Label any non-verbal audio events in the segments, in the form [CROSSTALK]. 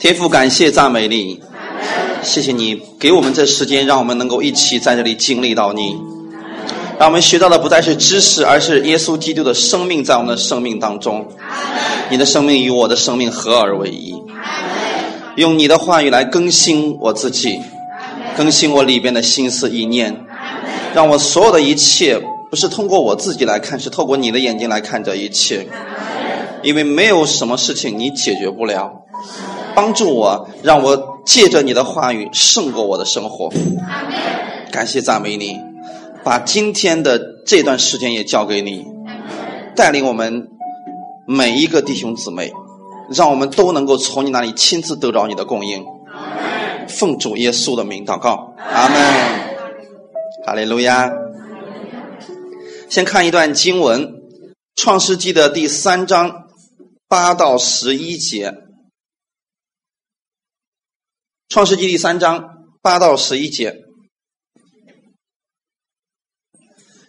天父，感谢赞美你，谢谢你给我们这时间，让我们能够一起在这里经历到你，让我们学到的不再是知识，而是耶稣基督的生命在我们的生命当中。你的生命与我的生命合而为一，用你的话语来更新我自己，更新我里边的心思意念，让我所有的一切不是通过我自己来看，是透过你的眼睛来看这一切。因为没有什么事情你解决不了，帮助我，让我借着你的话语胜过我的生活。感谢赞美你，把今天的这段时间也交给你，带领我们每一个弟兄姊妹，让我们都能够从你那里亲自得着你的供应。奉主耶稣的名祷告，阿门。哈利路亚。先看一段经文，《创世纪》的第三章。八到十一节，《创世纪》第三章八到十一节。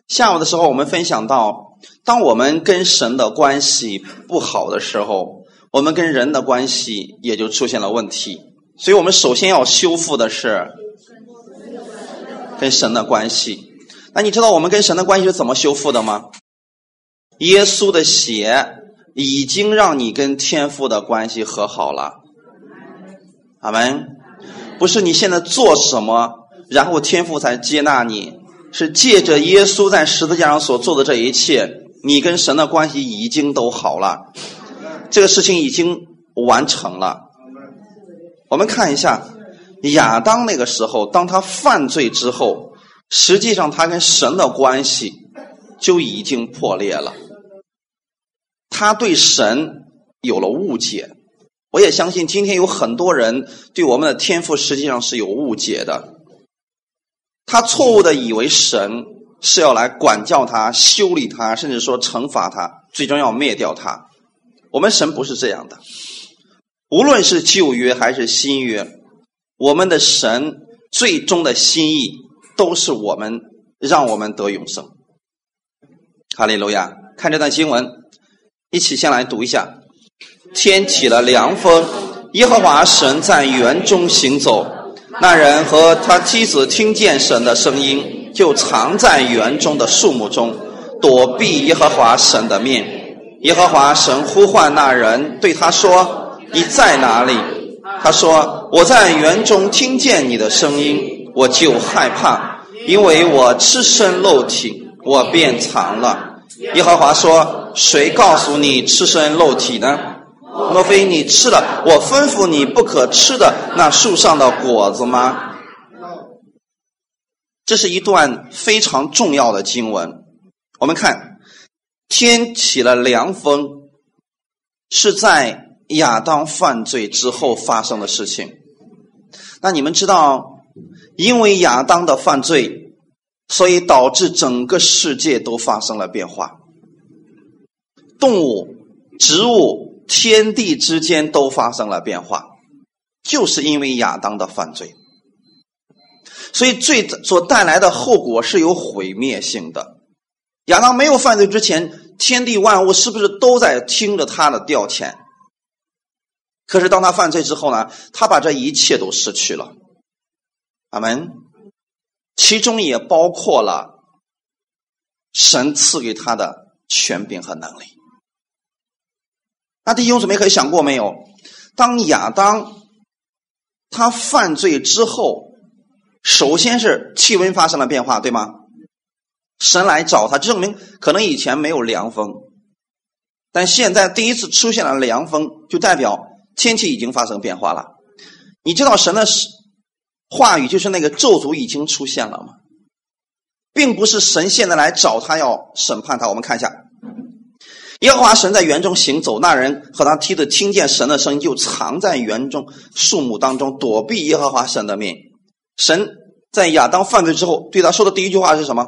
下午的时候，我们分享到，当我们跟神的关系不好的时候，我们跟人的关系也就出现了问题。所以我们首先要修复的是跟神的关系。那你知道我们跟神的关系是怎么修复的吗？耶稣的血。已经让你跟天父的关系和好了，阿门。不是你现在做什么，然后天父才接纳你，是借着耶稣在十字架上所做的这一切，你跟神的关系已经都好了，这个事情已经完成了。我们看一下亚当那个时候，当他犯罪之后，实际上他跟神的关系就已经破裂了。他对神有了误解，我也相信今天有很多人对我们的天赋实际上是有误解的。他错误的以为神是要来管教他、修理他，甚至说惩罚他，最终要灭掉他。我们神不是这样的，无论是旧约还是新约，我们的神最终的心意都是我们让我们得永生。哈利路亚！看这段经文。一起先来读一下：天起了凉风，耶和华神在园中行走。那人和他妻子听见神的声音，就藏在园中的树木中，躲避耶和华神的面。耶和华神呼唤那人，对他说：“你在哪里？”他说：“我在园中听见你的声音，我就害怕，因为我赤身露体，我便藏了。”耶和华说：“谁告诉你赤身露体呢？莫非你吃了我吩咐你不可吃的那树上的果子吗？”这是一段非常重要的经文。我们看，天起了凉风，是在亚当犯罪之后发生的事情。那你们知道，因为亚当的犯罪。所以导致整个世界都发生了变化，动物、植物、天地之间都发生了变化，就是因为亚当的犯罪。所以罪所带来的后果是有毁灭性的。亚当没有犯罪之前，天地万物是不是都在听着他的调遣？可是当他犯罪之后呢？他把这一切都失去了。阿门。其中也包括了神赐给他的权柄和能力。那弟兄姊妹可以想过没有？当亚当他犯罪之后，首先是气温发生了变化，对吗？神来找他，证明可能以前没有凉风，但现在第一次出现了凉风，就代表天气已经发生变化了。你知道神的话语就是那个咒诅已经出现了吗？并不是神现在来找他要审判他。我们看一下，耶和华神在园中行走，那人和他梯子听见神的声音，就藏在园中树木当中，躲避耶和华神的命。神在亚当犯罪之后对他说的第一句话是什么？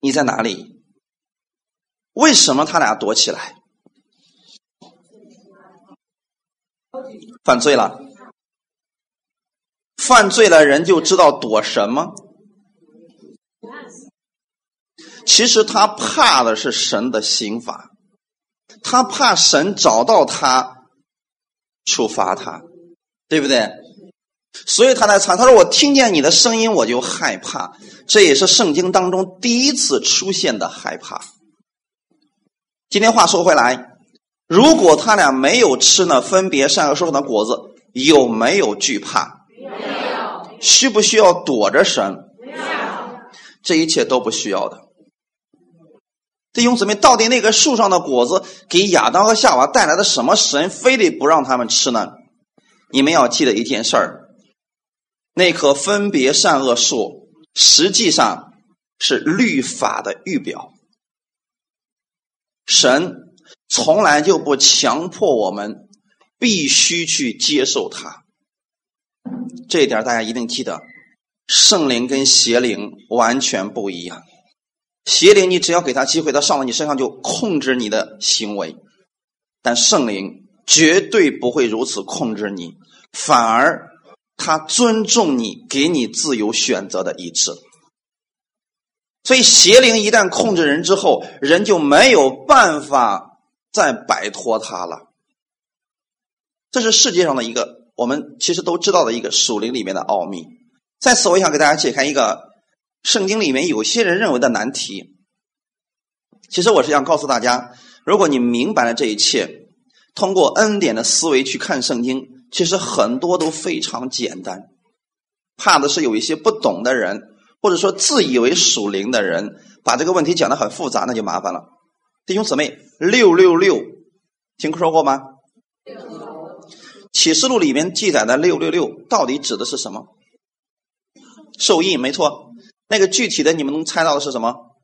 你在哪里？为什么他俩躲起来？犯罪了。犯罪了，人就知道躲什么。其实他怕的是神的刑罚，他怕神找到他，处罚他，对不对？所以他在唱，他说：“我听见你的声音，我就害怕。”这也是圣经当中第一次出现的害怕。今天话说回来，如果他俩没有吃呢分别善恶树上的果子，有没有惧怕？没有。需不需要躲着神？这一切都不需要的。弟兄姊妹，到底那个树上的果子给亚当和夏娃带来的什么？神非得不让他们吃呢？你们要记得一件事儿：那棵分别善恶树实际上是律法的预表。神从来就不强迫我们必须去接受它。这一点大家一定记得，圣灵跟邪灵完全不一样。邪灵，你只要给他机会，他上了你身上就控制你的行为；但圣灵绝对不会如此控制你，反而他尊重你，给你自由选择的意志。所以，邪灵一旦控制人之后，人就没有办法再摆脱他了。这是世界上的一个我们其实都知道的一个属灵里面的奥秘。在此，我想给大家解开一个。圣经里面有些人认为的难题，其实我是想告诉大家：如果你明白了这一切，通过恩典的思维去看圣经，其实很多都非常简单。怕的是有一些不懂的人，或者说自以为属灵的人，把这个问题讲的很复杂，那就麻烦了。弟兄姊妹，六六六，听说过吗？启示录里面记载的六六六，到底指的是什么？受印，没错。那个具体的，你们能猜到的是什么？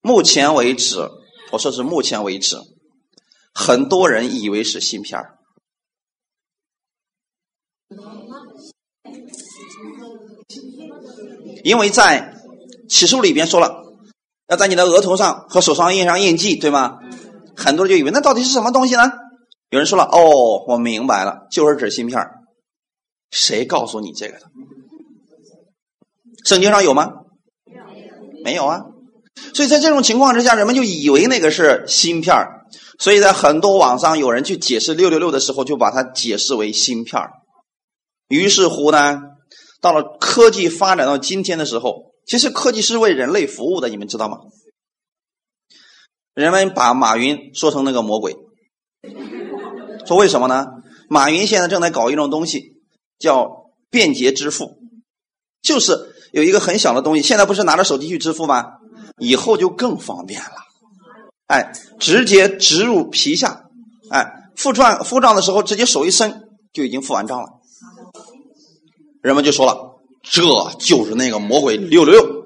目前为止，我说是目前为止，很多人以为是芯片，因为在起诉里边说了，要在你的额头上和手上印上印记，对吗？很多人就以为那到底是什么东西呢？有人说了，哦，我明白了，就是指芯片。谁告诉你这个的？圣经上有吗？没有啊，所以在这种情况之下，人们就以为那个是芯片所以在很多网上有人去解释六六六的时候，就把它解释为芯片于是乎呢，到了科技发展到今天的时候，其实科技是为人类服务的，你们知道吗？人们把马云说成那个魔鬼，说为什么呢？马云现在正在搞一种东西，叫便捷支付，就是。有一个很小的东西，现在不是拿着手机去支付吗？以后就更方便了。哎，直接植入皮下，哎，付账付账的时候直接手一伸就已经付完账了。人们就说了，这就是那个魔鬼六六六。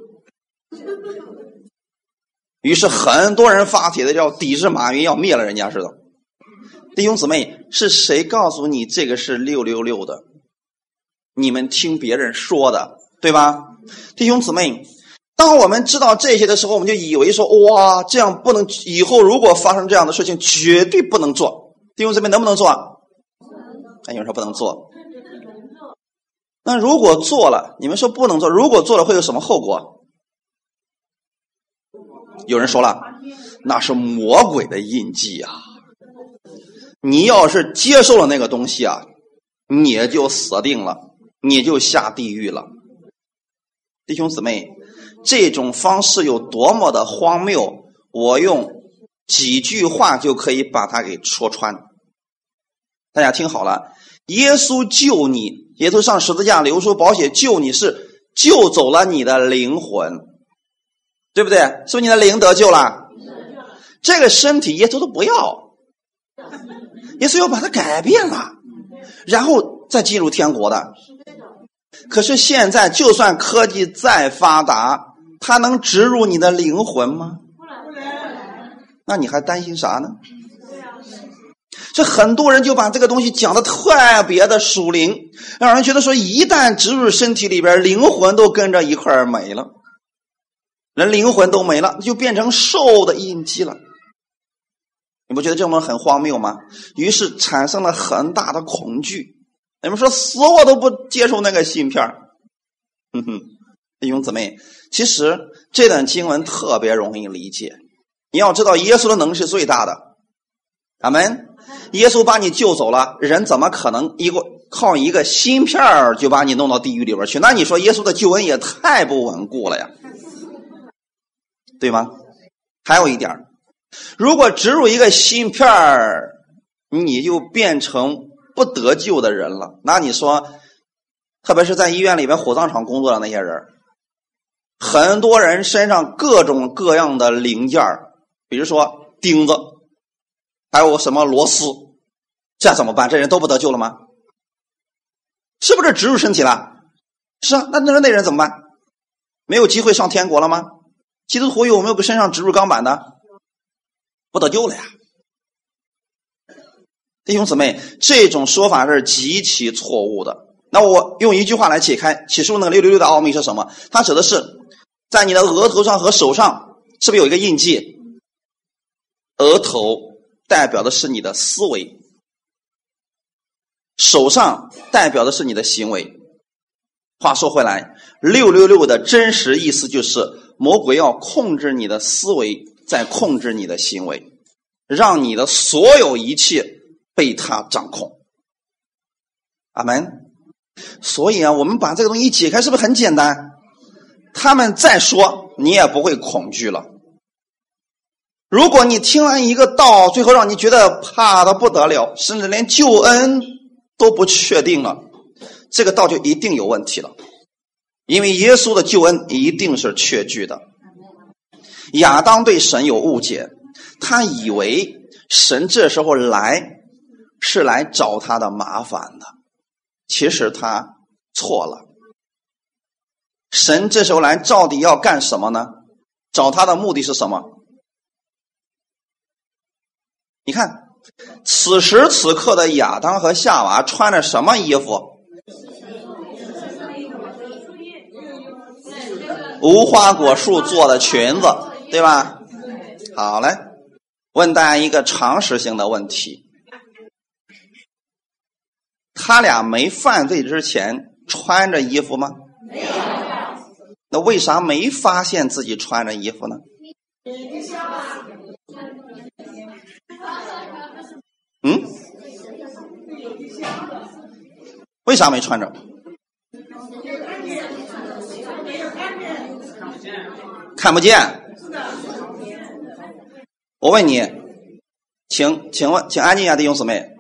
于是很多人发帖的要抵制马云，要灭了人家似的。弟兄姊妹，是谁告诉你这个是六六六的？你们听别人说的，对吧？弟兄姊妹，当我们知道这些的时候，我们就以为说：“哇，这样不能！以后如果发生这样的事情，绝对不能做。”弟兄姊妹，能不能做？有人说不能做。那如果做了，你们说不能做。如果做了，会有什么后果？有人说了，那是魔鬼的印记啊！你要是接受了那个东西啊，你就死定了，你就下地狱了。弟兄姊妹，这种方式有多么的荒谬！我用几句话就可以把它给戳穿。大家听好了，耶稣救你，耶稣上十字架流出宝血救你，是救走了你的灵魂，对不对？是不是你的灵得救了？这个身体耶稣都不要，耶稣要把它改变了，然后再进入天国的。可是现在，就算科技再发达，它能植入你的灵魂吗？那你还担心啥呢？这很多人就把这个东西讲的特别的属灵，让人觉得说，一旦植入身体里边，灵魂都跟着一块儿没了，人灵魂都没了，就变成兽的印记了。你不觉得这种很荒谬吗？于是产生了很大的恐惧。你们说死我都不接受那个芯片哼哼，弟兄姊妹，其实这段经文特别容易理解。你要知道，耶稣的能是最大的，阿门。耶稣把你救走了，人怎么可能一个靠一个芯片儿就把你弄到地狱里边去？那你说耶稣的救恩也太不稳固了呀，对吗？还有一点如果植入一个芯片儿，你就变成不得救的人了。那你说，特别是在医院里边火葬场工作的那些人，很多人身上各种各样的零件比如说钉子。还有什么螺丝？这怎么办？这人都不得救了吗？是不是植入身体了？是啊，那那那人怎么办？没有机会上天国了吗？基督徒有没有给身上植入钢板的？不得救了呀！弟兄姊妹，这种说法是极其错误的。那我用一句话来解开启示录那个六六六的奥秘是什么？它指的是在你的额头上和手上是不是有一个印记？额头。代表的是你的思维，手上代表的是你的行为。话说回来，六六六的真实意思就是魔鬼要控制你的思维，在控制你的行为，让你的所有一切被他掌控。阿门。所以啊，我们把这个东西解开，是不是很简单？他们再说，你也不会恐惧了。如果你听完一个道，最后让你觉得怕的不得了，甚至连救恩都不确定了，这个道就一定有问题了。因为耶稣的救恩一定是确据的。亚当对神有误解，他以为神这时候来是来找他的麻烦的，其实他错了。神这时候来到底要干什么呢？找他的目的是什么？你看，此时此刻的亚当和夏娃穿着什么衣服？无花果树做的裙子，对吧？好嘞，问大家一个常识性的问题：他俩没犯罪之前穿着衣服吗？没有。那为啥没发现自己穿着衣服呢？嗯？为啥没穿着？看不见。我问你，请请问，请安静一下，弟兄姊妹。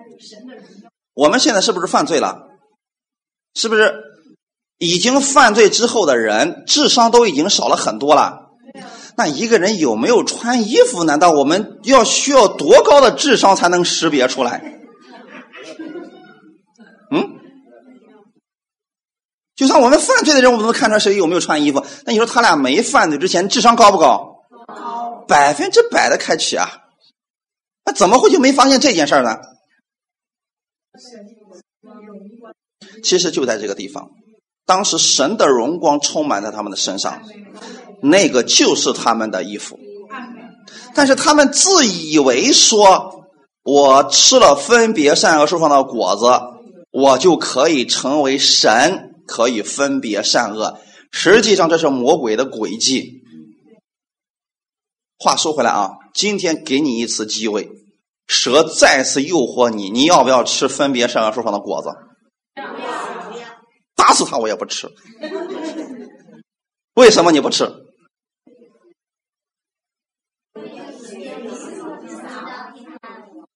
我们现在是不是犯罪了？是不是已经犯罪之后的人智商都已经少了很多了？那一个人有没有穿衣服？难道我们要需要多高的智商才能识别出来？嗯？就算我们犯罪的人，我们都能看出来谁有没有穿衣服。那你说他俩没犯罪之前智商高不高？高，百分之百的开启啊！那怎么会就没发现这件事呢？其实就在这个地方，当时神的荣光充满在他们的身上。那个就是他们的衣服，但是他们自以为说，我吃了分别善恶树上的果子，我就可以成为神，可以分别善恶。实际上这是魔鬼的诡计。话说回来啊，今天给你一次机会，蛇再次诱惑你，你要不要吃分别善恶树上的果子？打死他我也不吃。为什么你不吃？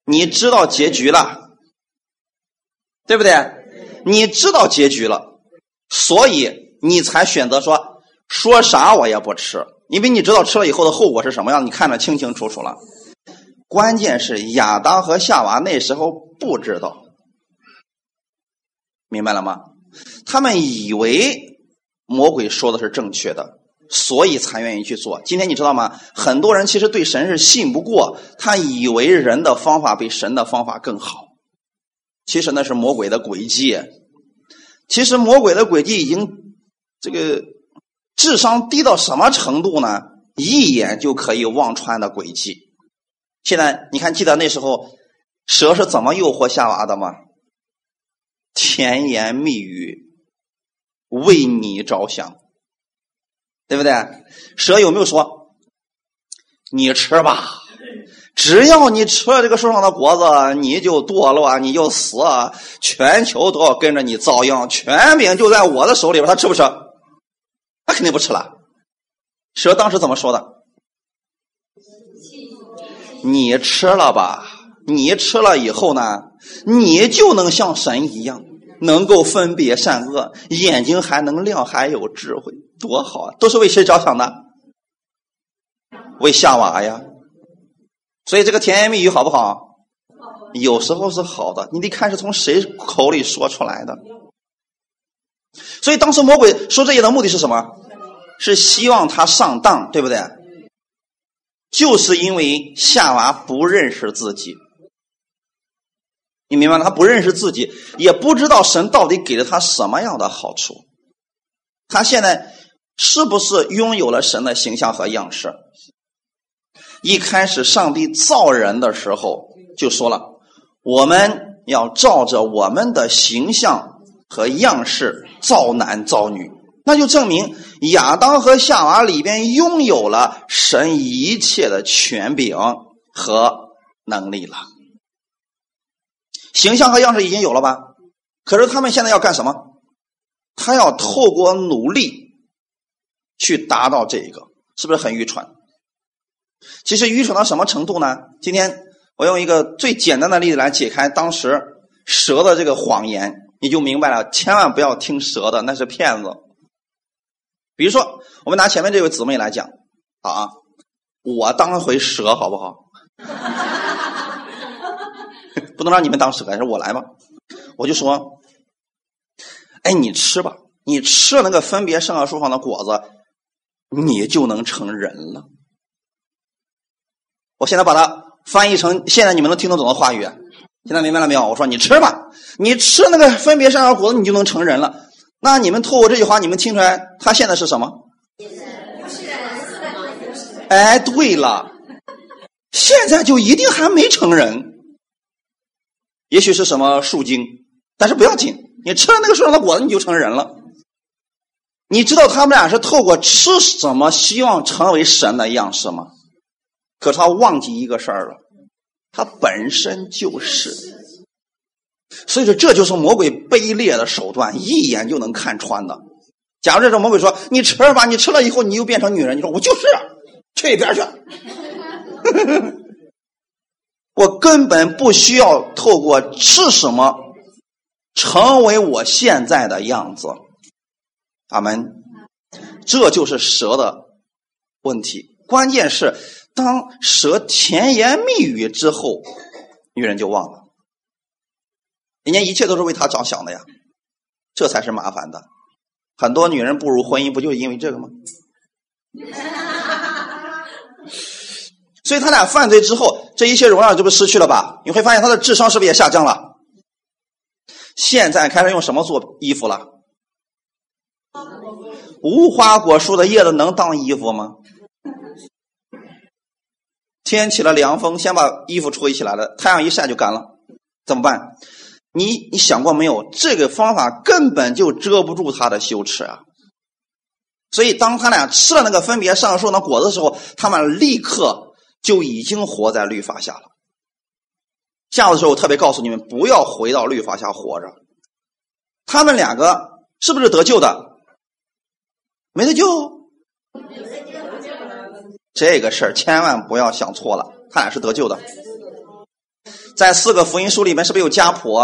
你知道结局了，对不对？你知道结局了，所以你才选择说说啥我也不吃，因为你知道吃了以后的后果是什么样，你看得清清楚楚了。关键是亚当和夏娃那时候不知道，明白了吗？他们以为魔鬼说的是正确的。所以才愿意去做。今天你知道吗？很多人其实对神是信不过，他以为人的方法比神的方法更好。其实那是魔鬼的诡计。其实魔鬼的诡计已经这个智商低到什么程度呢？一眼就可以望穿的诡计。现在你看，记得那时候蛇是怎么诱惑夏娃的吗？甜言蜜语，为你着想。对不对？蛇有没有说你吃吧？只要你吃了这个树上的果子，你就堕落，你就死，全球都要跟着你遭殃，权柄就在我的手里边。他吃不吃？他肯定不吃了。蛇当时怎么说的？你吃了吧，你吃了以后呢，你就能像神一样，能够分别善恶，眼睛还能亮，还有智慧，多好啊！都是为谁着想的？为夏娃呀。所以这个甜言蜜语好不好？有时候是好的，你得看是从谁口里说出来的。所以当时魔鬼说这些的目的是什么？是希望他上当，对不对？就是因为夏娃不认识自己，你明白吗？他不认识自己，也不知道神到底给了他什么样的好处。他现在是不是拥有了神的形象和样式？一开始上帝造人的时候就说了，我们要照着我们的形象和样式造男造女。那就证明亚当和夏娃里边拥有了神一切的权柄和能力了，形象和样式已经有了吧？可是他们现在要干什么？他要透过努力去达到这个，是不是很愚蠢？其实愚蠢到什么程度呢？今天我用一个最简单的例子来解开当时蛇的这个谎言，你就明白了。千万不要听蛇的，那是骗子。比如说，我们拿前面这位姊妹来讲啊，我当回蛇好不好？[LAUGHS] 不能让你们当蛇，还是我来吧。我就说，哎，你吃吧，你吃了那个分别圣恶树上的果子，你就能成人了。我现在把它翻译成现在你们能听得懂的话语，现在明白了没有？我说你吃吧，你吃那个分别善恶果子，你就能成人了。那你们透过这句话，你们听出来他现在是什么？哎，对了，现在就一定还没成人，也许是什么树精，但是不要紧，你吃了那个树上的果子，你就成人了。你知道他们俩是透过吃什么希望成为神的样式吗？可他忘记一个事儿了，他本身就是。所以说，这就是魔鬼卑劣的手段，一眼就能看穿的。假如这种魔鬼说：“你吃吧，你吃了以后，你又变成女人。”你说我就是，去一边去。[LAUGHS] 我根本不需要透过吃什么，成为我现在的样子。阿门。这就是蛇的问题。关键是，当蛇甜言蜜语之后，女人就忘了。人家一切都是为他着想的呀，这才是麻烦的。很多女人步入婚姻，不就是因为这个吗？[LAUGHS] 所以他俩犯罪之后，这一切荣耀就被失去了吧？你会发现他的智商是不是也下降了？现在开始用什么做衣服了？无花果树的叶子能当衣服吗？天起了凉风，先把衣服吹起来了，太阳一晒就干了，怎么办？你你想过没有？这个方法根本就遮不住他的羞耻啊！所以，当他俩吃了那个分别上树的果子的时候，他们立刻就已经活在律法下了。下午的时候，我特别告诉你们，不要回到律法下活着。他们两个是不是得救的？没得救。这个事儿千万不要想错了，他俩是得救的。在四个福音书里面，是不是有家谱？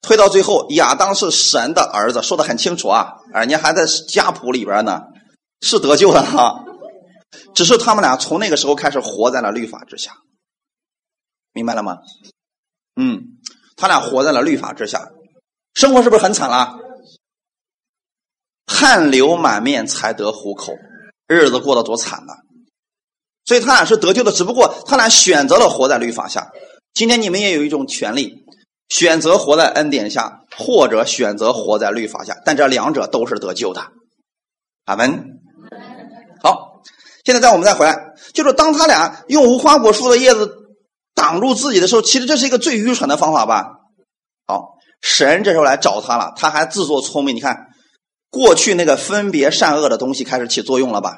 推到最后，亚当是神的儿子，说的很清楚啊，人家还在家谱里边呢，是得救的哈。只是他们俩从那个时候开始活在了律法之下，明白了吗？嗯，他俩活在了律法之下，生活是不是很惨了？汗流满面才得糊口，日子过得多惨呐！所以他俩是得救的，只不过他俩选择了活在律法下。今天你们也有一种权利。选择活在恩典下，或者选择活在律法下，但这两者都是得救的。阿门。好，现在在我们再回来，就是当他俩用无花果树的叶子挡住自己的时候，其实这是一个最愚蠢的方法吧？好，神这时候来找他了，他还自作聪明。你看，过去那个分别善恶的东西开始起作用了吧？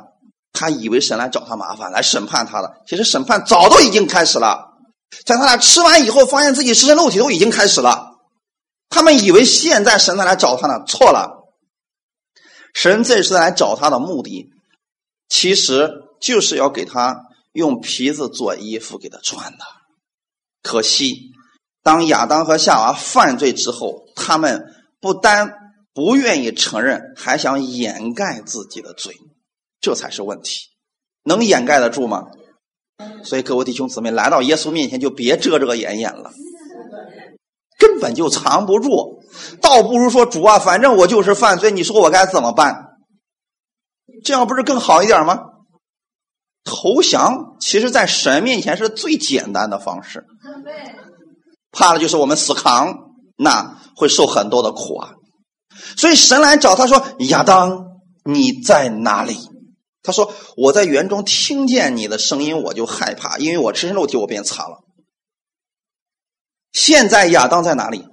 他以为神来找他麻烦，来审判他的。其实审判早都已经开始了，在他俩吃完以后，发现自己尸身肉体都已经开始了。他们以为现在神在来找他呢，错了。神这次来找他的目的，其实就是要给他用皮子做衣服给他穿的。可惜，当亚当和夏娃犯罪之后，他们不单不愿意承认，还想掩盖自己的罪。这才是问题，能掩盖得住吗？所以各位弟兄姊妹，来到耶稣面前就别遮遮掩掩了，根本就藏不住。倒不如说主啊，反正我就是犯罪，你说我该怎么办？这样不是更好一点吗？投降，其实在神面前是最简单的方式。怕的就是我们死扛，那会受很多的苦啊。所以神来找他说：“亚当，你在哪里？”他说：“我在园中听见你的声音，我就害怕，因为我赤身肉体，我变惨了。现在亚当在哪里？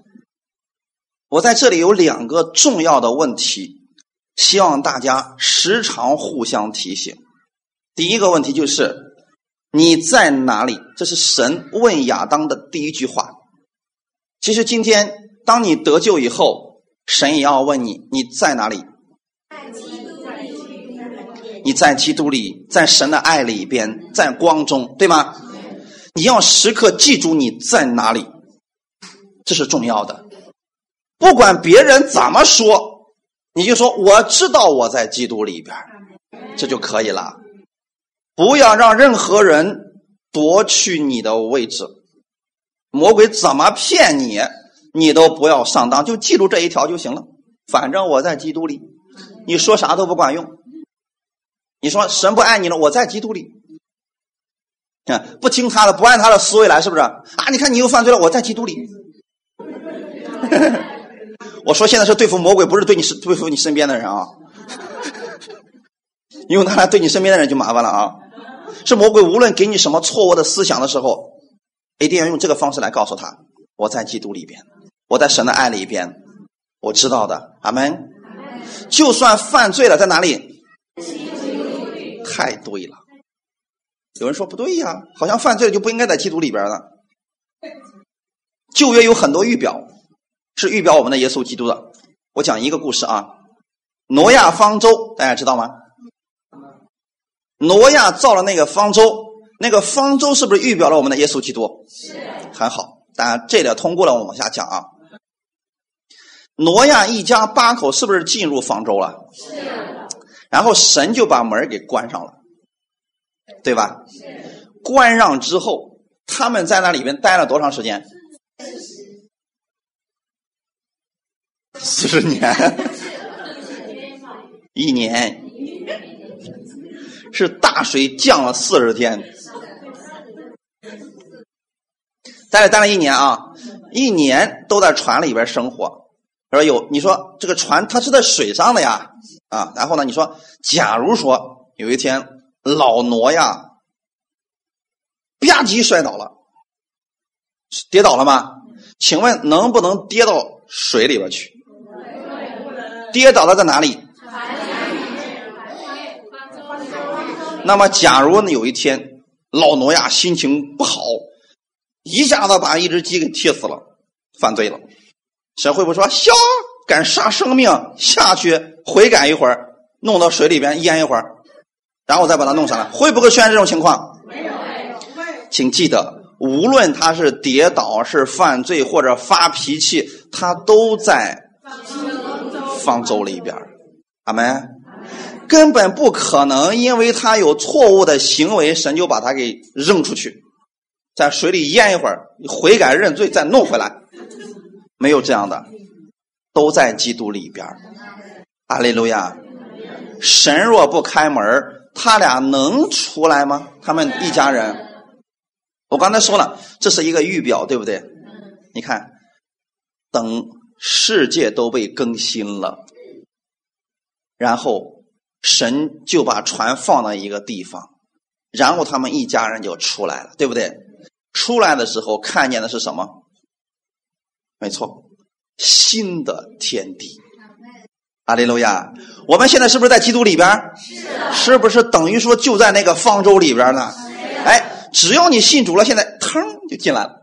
我在这里有两个重要的问题，希望大家时常互相提醒。第一个问题就是你在哪里？这是神问亚当的第一句话。其实今天当你得救以后，神也要问你你在哪里。”你在基督里，在神的爱里边，在光中，对吗？你要时刻记住你在哪里，这是重要的。不管别人怎么说，你就说我知道我在基督里边，这就可以了。不要让任何人夺去你的位置。魔鬼怎么骗你，你都不要上当，就记住这一条就行了。反正我在基督里，你说啥都不管用。你说神不爱你了？我在基督里，看不听他的，不按他的思维来，是不是啊？你看你又犯罪了，我在基督里。[LAUGHS] 我说现在是对付魔鬼，不是对你是对付你身边的人啊。用他来对你身边的人就麻烦了啊。是魔鬼，无论给你什么错误的思想的时候，一定要用这个方式来告诉他：我在基督里边，我在神的爱里边，我知道的。阿门。就算犯罪了，在哪里？太对了，有人说不对呀，好像犯罪了就不应该在基督里边呢。旧约有很多预表，是预表我们的耶稣基督的。我讲一个故事啊，挪亚方舟，大家知道吗？挪亚造了那个方舟，那个方舟是不是预表了我们的耶稣基督？是，很好。当然这点通过了，我们往下讲啊。挪亚一家八口是不是进入方舟了？是。然后神就把门给关上了，对吧？关上之后，他们在那里边待了多长时间？四十年，[LAUGHS] 一年，是大水降了四十天，待了待了一年啊，一年都在船里边生活。说有你说这个船它是在水上的呀。啊，然后呢？你说，假如说有一天老挪呀吧唧摔倒了，跌倒了吗？请问能不能跌到水里边去？跌倒了在哪里？那么，假如有一天老挪亚心情不好，一下子把一只鸡给踢死了，犯罪了，神会不说笑？敢杀生命下去悔改一会儿，弄到水里边淹一会儿，然后再把它弄上来，会不会出现这种情况？没有，请记得，无论他是跌倒、是犯罪或者发脾气，他都在方舟里边。阿门。根本不可能，因为他有错误的行为，神就把他给扔出去，在水里淹一会儿，悔改认罪再弄回来，没有这样的。都在基督里边阿利路亚！神若不开门他俩能出来吗？他们一家人，我刚才说了，这是一个预表，对不对？你看，等世界都被更新了，然后神就把船放到一个地方，然后他们一家人就出来了，对不对？出来的时候看见的是什么？没错。新的天地，阿利路亚！我们现在是不是在基督里边？是。是不是等于说就在那个方舟里边呢？哎，只要你信主了，现在腾就进来了。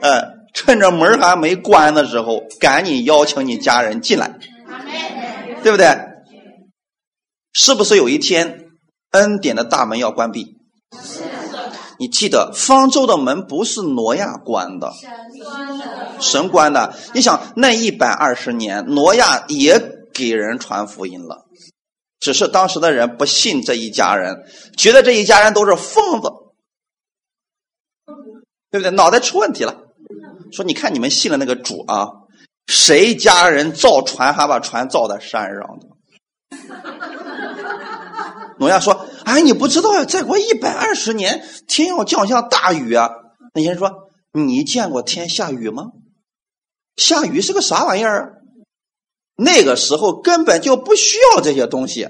呃，趁着门还没关的时候，赶紧邀请你家人进来，对不对？是不是有一天恩典的大门要关闭？是。你记得方舟的门不是挪亚关的，神关的。神关的。你想那一百二十年，挪亚也给人传福音了，只是当时的人不信这一家人，觉得这一家人都是疯子，对不对？脑袋出问题了。说你看你们信了那个主啊，谁家人造船还把船造在山上的？挪亚说：“哎，你不知道呀，再过一百二十年，天要降下大雨啊！”那些人说：“你见过天下雨吗？下雨是个啥玩意儿啊？那个时候根本就不需要这些东西。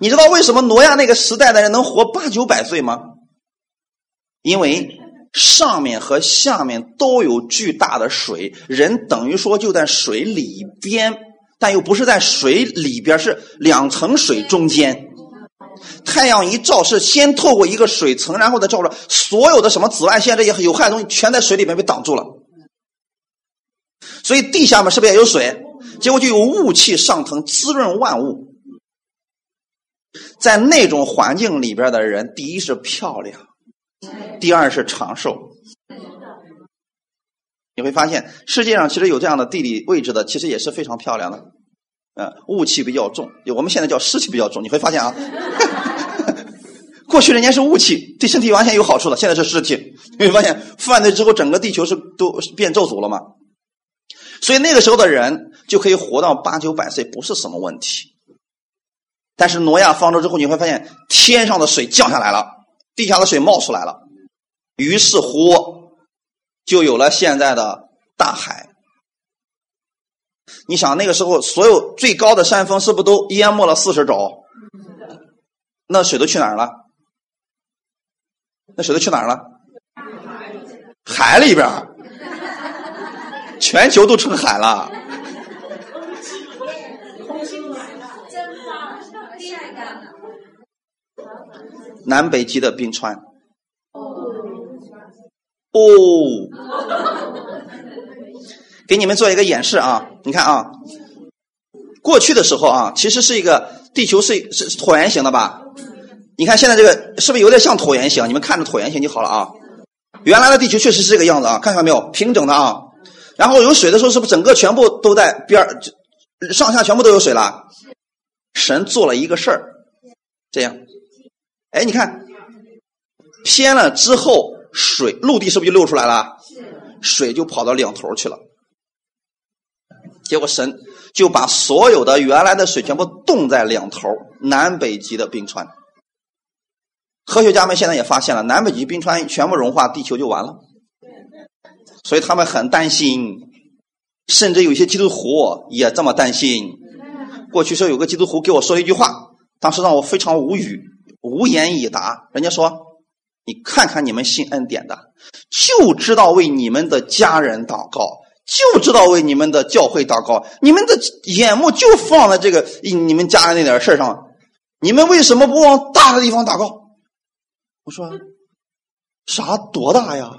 你知道为什么挪亚那个时代的人能活八九百岁吗？因为上面和下面都有巨大的水，人等于说就在水里边，但又不是在水里边，是两层水中间。”太阳一照，是先透过一个水层，然后再照着所有的什么紫外线这些有害东西，全在水里面被挡住了。所以地下面是不是也有水？结果就有雾气上腾，滋润万物。在那种环境里边的人，第一是漂亮，第二是长寿。你会发现，世界上其实有这样的地理位置的，其实也是非常漂亮的。嗯，雾气比较重，我们现在叫湿气比较重。你会发现啊，[LAUGHS] 过去人家是雾气，对身体完全有好处的，现在是湿气。你会发现犯罪之后，整个地球是都变咒诅了嘛？所以那个时候的人就可以活到八九百岁，不是什么问题。但是挪亚方舟之后，你会发现天上的水降下来了，地下的水冒出来了，于是乎就有了现在的大海。你想那个时候，所有最高的山峰是不是都淹没了四十肘？那水都去哪儿了？那水都去哪儿了？海里边全球都成海了。南北极的冰川。哦。给你们做一个演示啊！你看啊，过去的时候啊，其实是一个地球是是椭圆形的吧？你看现在这个是不是有点像椭圆形？你们看着椭圆形就好了啊。原来的地球确实是这个样子啊，看到没有？平整的啊。然后有水的时候，是不是整个全部都在边儿，上下全部都有水了？神做了一个事儿，这样，哎，你看偏了之后，水陆地是不是就露出来了？水就跑到两头去了。结果神就把所有的原来的水全部冻在两头南北极的冰川。科学家们现在也发现了，南北极冰川全部融化，地球就完了。所以他们很担心，甚至有些基督徒也这么担心。过去说有个基督徒给我说了一句话，当时让我非常无语，无言以答。人家说：“你看看你们信恩典的，就知道为你们的家人祷告。”就知道为你们的教会祷告，你们的眼目就放在这个你们家的那点事上，你们为什么不往大的地方祷告？我说，啥多大呀？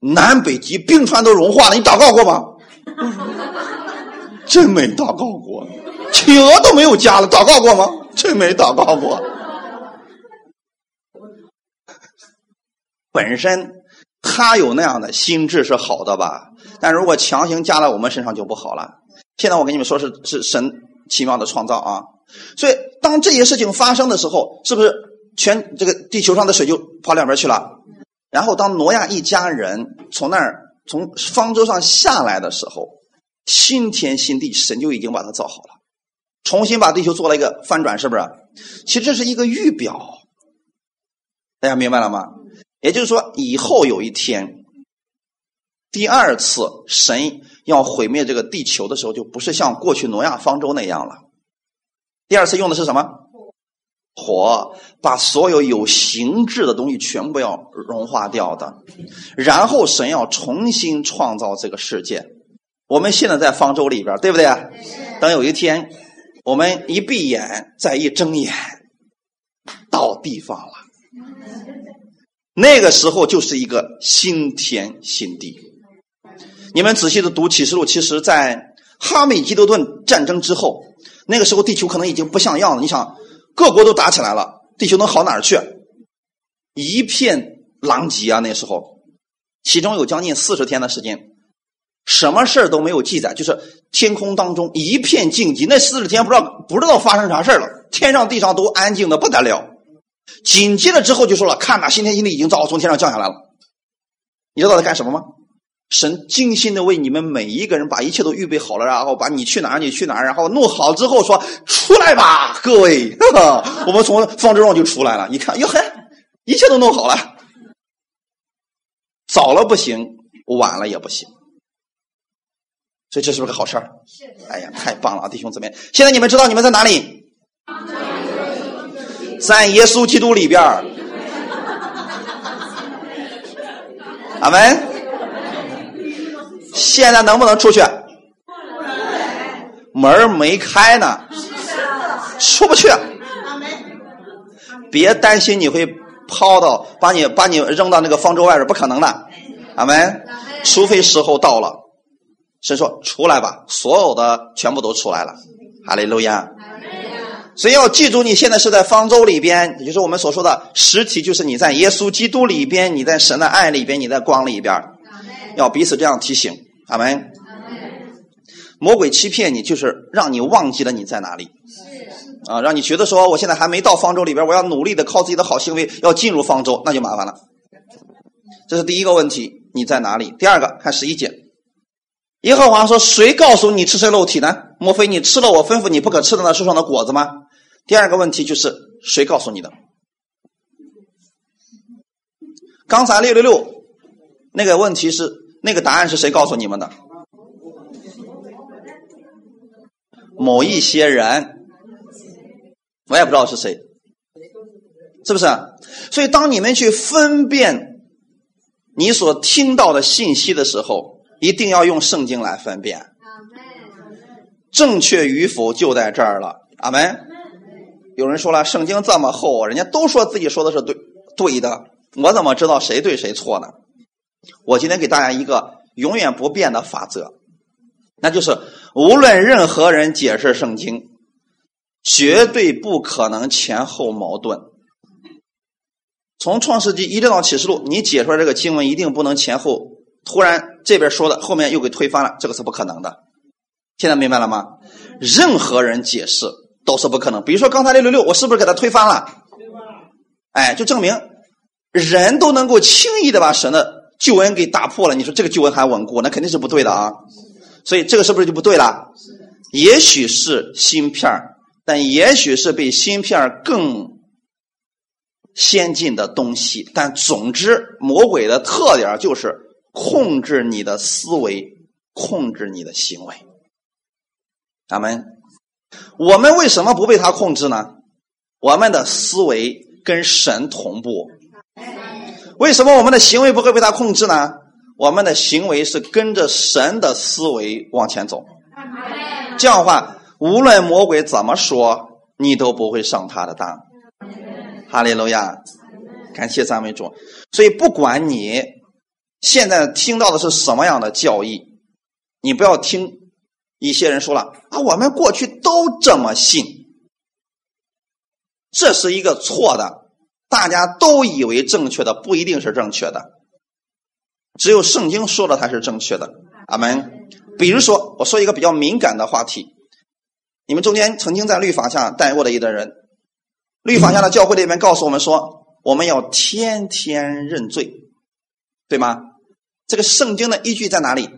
南北极冰川都融化了，你祷告过吗？真没祷告过，企鹅都没有家了，祷告过吗？真没祷告过，本身。他有那样的心智是好的吧？但如果强行加在我们身上就不好了。现在我跟你们说，是是神奇妙的创造啊！所以当这些事情发生的时候，是不是全这个地球上的水就跑两边去了？然后当挪亚一家人从那儿从方舟上下来的时候，新天新地，神就已经把它造好了，重新把地球做了一个翻转，是不是？其实这是一个预表，大家明白了吗？也就是说，以后有一天，第二次神要毁灭这个地球的时候，就不是像过去挪亚方舟那样了。第二次用的是什么？火，把所有有形质的东西全部要融化掉的。然后神要重新创造这个世界。我们现在在方舟里边，对不对？等有一天，我们一闭眼，再一睁眼，到地方了。那个时候就是一个新天新地。你们仔细的读启示录，其实，在哈美吉多顿战争之后，那个时候地球可能已经不像样了。你想，各国都打起来了，地球能好哪儿去？一片狼藉啊！那时候，其中有将近四十天的时间。什么事儿都没有记载，就是天空当中一片静寂。那四十天不知道不知道发生啥事了，天上地上都安静的不得了。紧接着之后就说了：“看呐，新天新地已经造从天上降下来了。”你知道在干什么吗？神精心的为你们每一个人把一切都预备好了，然后把你去哪儿你去哪儿，然后弄好之后说：“出来吧，各位！” [LAUGHS] 我们从方舟上就出来了。一看，哟嘿，一切都弄好了。早了不行，晚了也不行。所以这是不是个好事儿？哎呀，太棒了啊，弟兄姊妹！现在你们知道你们在哪里？在耶稣基督里边儿。阿门。现在能不能出去？门没开呢，出不去。别担心你会抛到把你把你扔到那个方舟外边，不可能的。阿门。除非时候到了。神说：“出来吧，所有的全部都出来了。”哈利路亚。所以要记住，你现在是在方舟里边，也就是我们所说的实体，就是你在耶稣基督里边，你在神的爱里边，你在光里边。要彼此这样提醒，阿门。魔鬼欺骗你，就是让你忘记了你在哪里。啊，让你觉得说我现在还没到方舟里边，我要努力的靠自己的好行为要进入方舟，那就麻烦了。这是第一个问题，你在哪里？第二个，看十一节。耶和华说：“谁告诉你吃身肉体呢？莫非你吃了我吩咐你不可吃的那树上的果子吗？”第二个问题就是谁告诉你的？刚才六六六那个问题是那个答案是谁告诉你们的？某一些人，我也不知道是谁，是不是？所以当你们去分辨你所听到的信息的时候。一定要用圣经来分辨，正确与否就在这儿了。阿门。有人说了，圣经这么厚，人家都说自己说的是对对的，我怎么知道谁对谁错呢？我今天给大家一个永远不变的法则，那就是无论任何人解释圣经，绝对不可能前后矛盾。从创世纪一直到启示录，你解出来这个经文一定不能前后。突然这边说的，后面又给推翻了，这个是不可能的。现在明白了吗？任何人解释都是不可能。比如说刚才六六六，我是不是给他推翻了？哎，就证明人都能够轻易的把神的救恩给打破了。你说这个救恩还稳固，那肯定是不对的啊。所以这个是不是就不对了？也许是芯片但也许是比芯片更先进的东西。但总之，魔鬼的特点就是。控制你的思维，控制你的行为。咱们，我们为什么不被他控制呢？我们的思维跟神同步。为什么我们的行为不会被他控制呢？我们的行为是跟着神的思维往前走。这样的话，无论魔鬼怎么说，你都不会上他的当。哈利路亚，感谢赞美主。所以，不管你。现在听到的是什么样的教义？你不要听一些人说了啊，我们过去都这么信，这是一个错的。大家都以为正确的不一定是正确的，只有圣经说的才是正确的。阿门。比如说，我说一个比较敏感的话题，你们中间曾经在律法下待过的一的人，律法下的教会里面告诉我们说，我们要天天认罪，对吗？这个圣经的依据在哪里？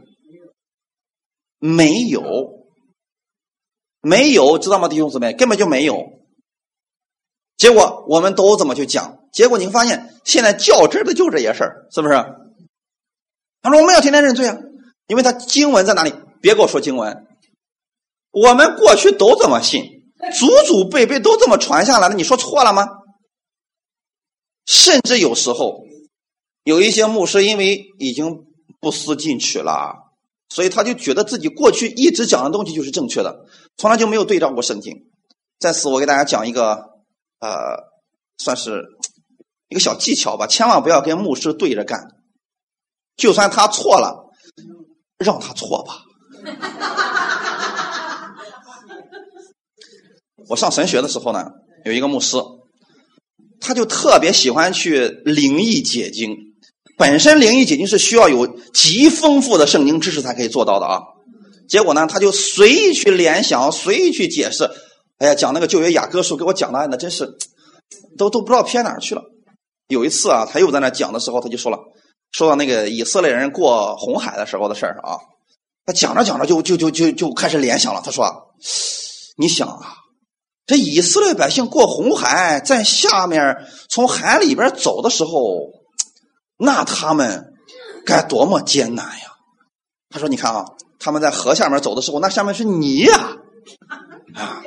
没有，没有，知道吗，弟兄姊妹？根本就没有。结果我们都这么去讲，结果你发现，现在较真的就这些事儿，是不是？他说我们要天天认罪啊，因为他经文在哪里？别给我说经文，我们过去都这么信，祖祖辈辈都这么传下来了，你说错了吗？甚至有时候。有一些牧师因为已经不思进取了，所以他就觉得自己过去一直讲的东西就是正确的。从来就没有对照过圣经。在此，我给大家讲一个，呃，算是一个小技巧吧，千万不要跟牧师对着干。就算他错了，让他错吧。我上神学的时候呢，有一个牧师，他就特别喜欢去灵异解经。本身灵异解经是需要有极丰富的圣经知识才可以做到的啊。结果呢，他就随意去联想，随意去解释。哎呀，讲那个旧约雅各书给我讲的那真是，都都不知道偏哪去了。有一次啊，他又在那讲的时候，他就说了，说到那个以色列人过红海的时候的事儿啊。他讲着讲着就就就就就开始联想了。他说：“你想啊，这以色列百姓过红海，在下面从海里边走的时候，那他们该多么艰难呀！”他说：“你看啊，他们在河下面走的时候，那下面是泥呀，啊，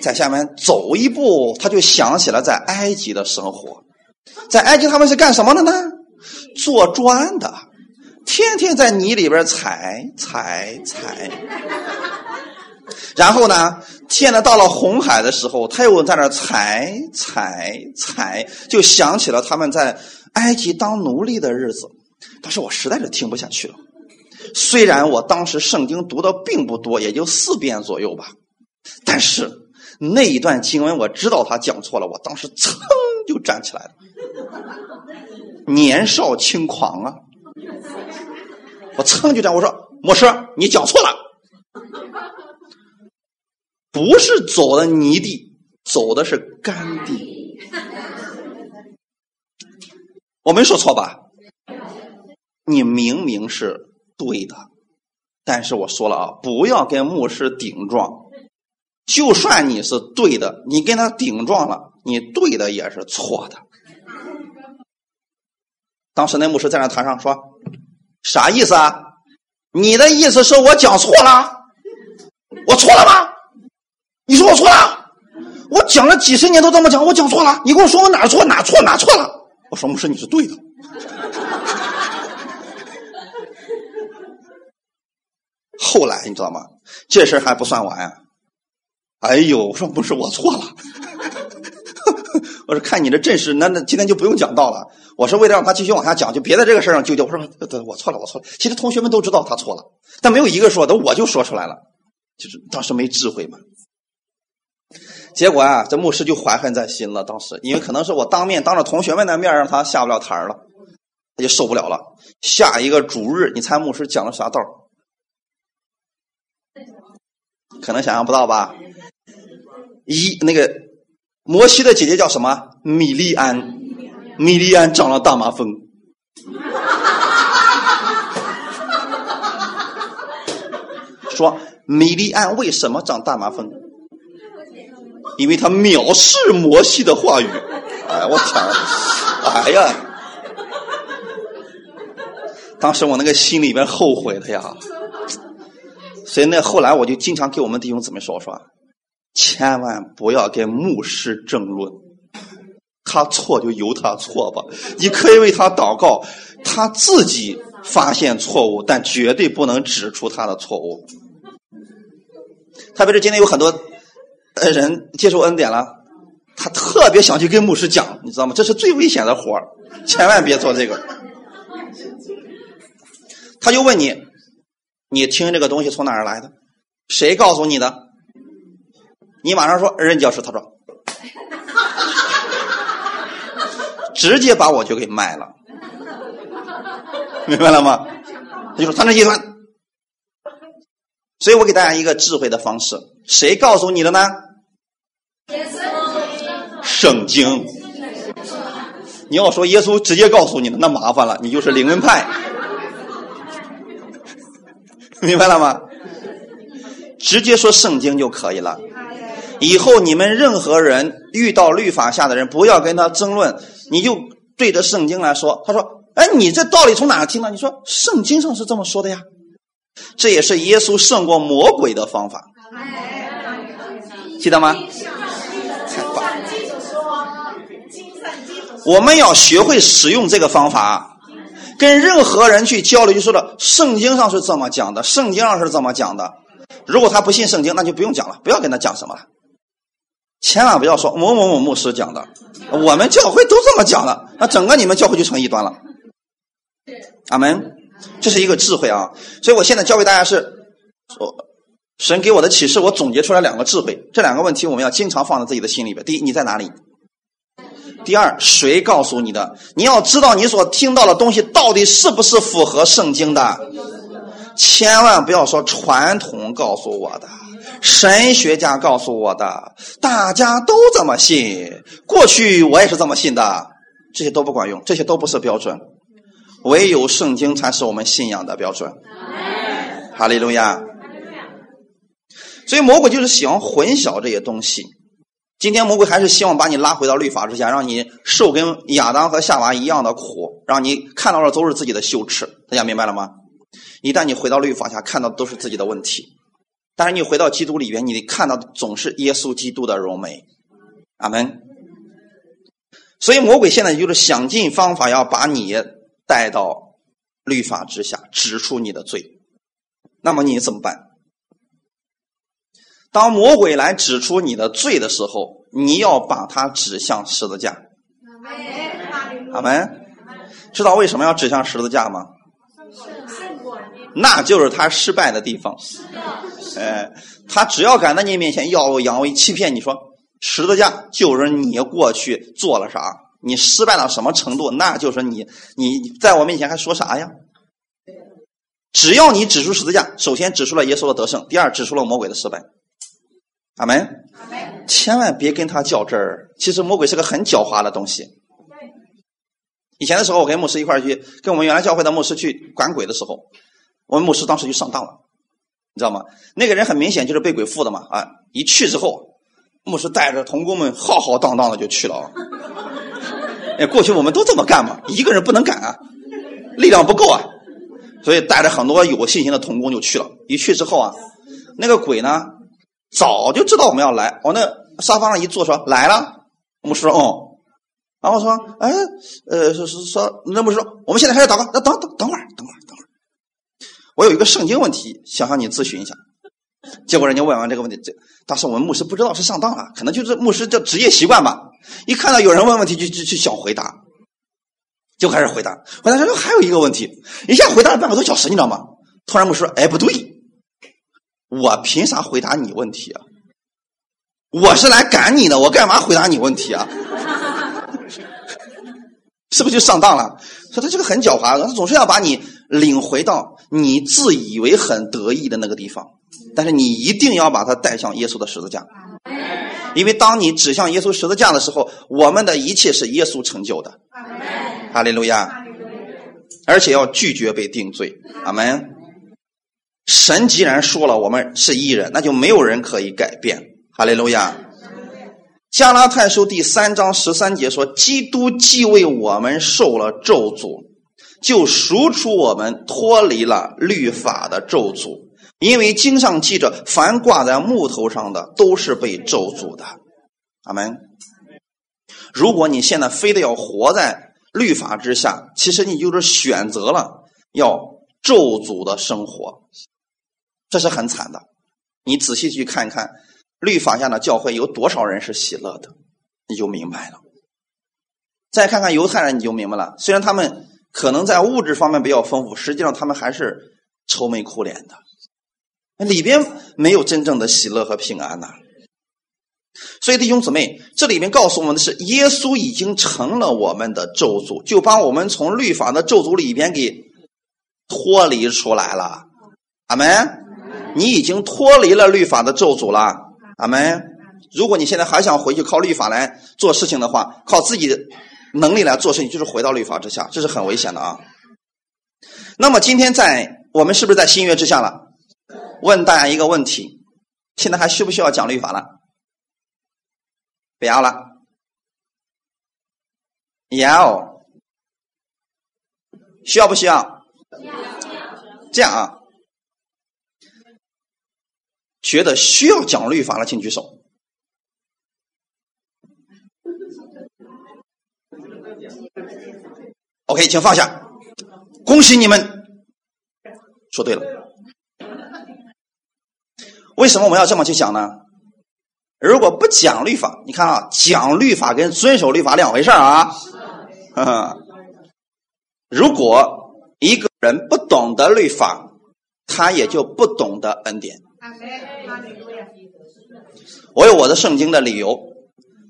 在下面走一步，他就想起了在埃及的生活。在埃及他们是干什么的呢？做砖的。”天天在泥里边踩踩踩，然后呢，现在到了红海的时候，他又在那踩踩踩，就想起了他们在埃及当奴隶的日子。但是我实在是听不下去了。虽然我当时圣经读的并不多，也就四遍左右吧，但是那一段经文我知道他讲错了，我当时噌就站起来了。年少轻狂啊！我噌就这样，我说牧师，你讲错了，不是走的泥地，走的是干地。我没说错吧？你明明是对的，但是我说了啊，不要跟牧师顶撞。就算你是对的，你跟他顶撞了，你对的也是错的。当时那牧师在那台上说。啥意思啊？你的意思是我讲错了？我错了吗？你说我错了？我讲了几十年都这么讲，我讲错了？你跟我说我哪错哪错哪错了？我说牧师你是对的。[LAUGHS] 后来你知道吗？这事还不算完。哎呦，我说不是我错了。[LAUGHS] 我说看你这阵势，那那今天就不用讲道了。我是为了让他继续往下讲，就别在这个事上纠结。我说，对我错了，我错了。其实同学们都知道他错了，但没有一个说的，我就说出来了。就是当时没智慧嘛。结果啊，这牧师就怀恨在心了。当时因为可能是我当面当着同学们的面让他下不了台了，他就受不了了。下一个主日，你猜牧师讲了啥道？可能想象不到吧？一那个。摩西的姐姐叫什么？米利安，米利安长了大麻风。说米利安为什么长大麻风？因为他藐视摩西的话语。哎，我天！哎呀，当时我那个心里边后悔的呀。所以那后来我就经常给我们弟兄姊妹说说。千万不要跟牧师争论，他错就由他错吧。你可以为他祷告，他自己发现错误，但绝对不能指出他的错误。特别是今天有很多人接受恩典了，他特别想去跟牧师讲，你知道吗？这是最危险的活千万别做这个。他就问你，你听这个东西从哪儿来的？谁告诉你的？你马上说任教师，他说，直接把我就给卖了，明白了吗？他就说他那意思，所以我给大家一个智慧的方式，谁告诉你的呢？圣经。你要说耶稣直接告诉你的，那麻烦了，你就是灵恩派，[LAUGHS] 明白了吗？直接说圣经就可以了。以后你们任何人遇到律法下的人，不要跟他争论，你就对着圣经来说。他说：“哎，你这道理从哪听的？”你说：“圣经上是这么说的呀。”这也是耶稣胜过魔鬼的方法，记得吗？我们要学会使用这个方法，跟任何人去交流，就说的圣经上是这么讲的，圣经上是这么讲的。如果他不信圣经，那就不用讲了，不要跟他讲什么了。千万不要说某某某牧师讲的，我们教会都这么讲的，那整个你们教会就成异端了。阿门，这是一个智慧啊！所以我现在教给大家是，说神给我的启示，我总结出来两个智慧，这两个问题我们要经常放在自己的心里边。第一，你在哪里？第二，谁告诉你的？你要知道你所听到的东西到底是不是符合圣经的。千万不要说传统告诉我的，神学家告诉我的，大家都这么信，过去我也是这么信的，这些都不管用，这些都不是标准，唯有圣经才是我们信仰的标准。哈利路亚。所以魔鬼就是喜欢混淆这些东西。今天魔鬼还是希望把你拉回到律法之下，让你受跟亚当和夏娃一样的苦，让你看到的都是自己的羞耻。大家明白了吗？一旦你回到律法下，看到的都是自己的问题；但是你回到基督里边，你看到的总是耶稣基督的荣美。阿门。所以魔鬼现在就是想尽方法要把你带到律法之下，指出你的罪。那么你怎么办？当魔鬼来指出你的罪的时候，你要把它指向十字架。阿门。知道为什么要指向十字架吗？那就是他失败的地方。哎，他只要敢在你面前耀武扬威、欺骗你说十字架就是你过去做了啥，你失败到什么程度，那就是你你在我面前还说啥呀？只要你指出十字架，首先指出了耶稣的得胜，第二指出了魔鬼的失败。阿门。千万别跟他较真儿。其实魔鬼是个很狡猾的东西。以前的时候，我跟牧师一块去，跟我们原来教会的牧师去管鬼的时候。我们牧师当时就上当了，你知道吗？那个人很明显就是被鬼附的嘛！啊，一去之后，牧师带着童工们浩浩荡荡的就去了啊。哎，过去我们都这么干嘛，一个人不能干啊，力量不够啊，所以带着很多有信心的童工就去了。一去之后啊，那个鬼呢，早就知道我们要来，往那沙发上一坐，说来了。牧师说：“哦。”然后说：“哎，呃，说说说，那牧师说，我们现在开始祷告，那等等等会儿，等会儿。”我有一个圣经问题，想向你咨询一下。结果人家问完这个问题，这当时我们牧师不知道是上当了，可能就是牧师这职业习惯吧。一看到有人问问题，就就就想回答，就开始回答。回答说还有一个问题，一下回答了半个多小时，你知道吗？突然牧师说：“哎，不对，我凭啥回答你问题啊？我是来赶你的，我干嘛回答你问题啊？[LAUGHS] 是不是就上当了？说他这个很狡猾，他总是要把你。”领回到你自以为很得意的那个地方，但是你一定要把他带向耶稣的十字架，因为当你指向耶稣十字架的时候，我们的一切是耶稣成就的。哈利路亚！而且要拒绝被定罪。阿门。神既然说了我们是义人，那就没有人可以改变。哈利路亚。加拉太书第三章十三节说：“基督既为我们受了咒诅。”就赎出我们脱离了律法的咒诅，因为经上记着，凡挂在木头上的都是被咒诅的。阿门。如果你现在非得要活在律法之下，其实你就是选择了要咒诅的生活，这是很惨的。你仔细去看看律法下的教会有多少人是喜乐的，你就明白了。再看看犹太人，你就明白了。虽然他们。可能在物质方面比较丰富，实际上他们还是愁眉苦脸的，里边没有真正的喜乐和平安呐。所以弟兄姊妹，这里面告诉我们的是，耶稣已经成了我们的咒诅，就把我们从律法的咒诅里边给脱离出来了。阿门。你已经脱离了律法的咒诅了。阿门。如果你现在还想回去靠律法来做事情的话，靠自己的。能力来做事情，就是回到律法之下，这是很危险的啊。那么今天在我们是不是在新约之下了？问大家一个问题：现在还需不需要讲律法了？不要了。要。需要不需要？这样啊。觉得需要讲律法了，请举手。OK，请放下。恭喜你们，说对了。为什么我们要这么去讲呢？如果不讲律法，你看啊，讲律法跟遵守律法两回事啊。[LAUGHS] 如果一个人不懂得律法，他也就不懂得恩典。我有我的圣经的理由，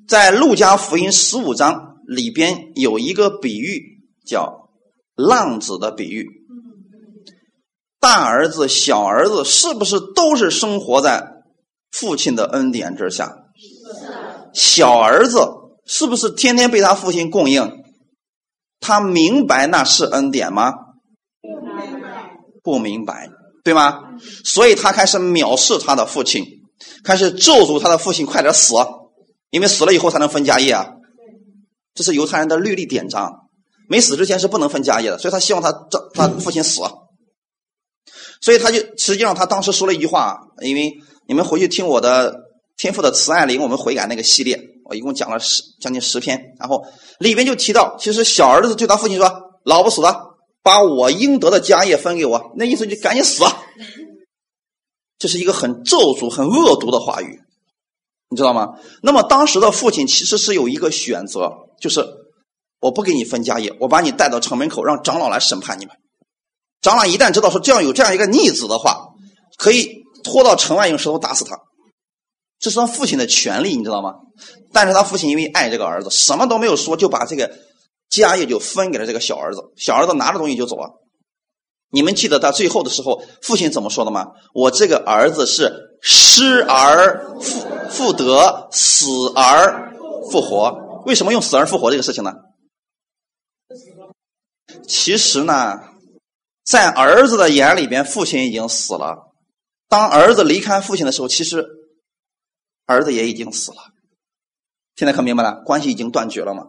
在路加福音十五章里边有一个比喻，叫浪子的比喻。大儿子、小儿子是不是都是生活在父亲的恩典之下？小儿子是不是天天被他父亲供应？他明白那是恩典吗？不明白，不明白，对吗？所以他开始藐视他的父亲，开始咒诅他的父亲快点死，因为死了以后才能分家业啊。这是犹太人的律例典章，没死之前是不能分家业的，所以他希望他这他父亲死。所以他就实际上他当时说了一句话，因为你们回去听我的天赋的慈爱灵，我们悔改那个系列，我一共讲了十将近十篇，然后里边就提到，其实小儿子对他父亲说：“老不死的。”把我应得的家业分给我，那意思就赶紧死。[LAUGHS] 这是一个很咒诅、很恶毒的话语，你知道吗？那么当时的父亲其实是有一个选择，就是我不给你分家业，我把你带到城门口，让长老来审判你们。长老一旦知道说这样有这样一个逆子的话，可以拖到城外用石头打死他，这是他父亲的权利，你知道吗？但是他父亲因为爱这个儿子，什么都没有说，就把这个。家业就分给了这个小儿子，小儿子拿着东西就走了。你们记得到最后的时候，父亲怎么说的吗？我这个儿子是失而复复得，死而复活。为什么用死而复活这个事情呢？其实呢，在儿子的眼里边，父亲已经死了。当儿子离开父亲的时候，其实儿子也已经死了。现在可明白了，关系已经断绝了吗？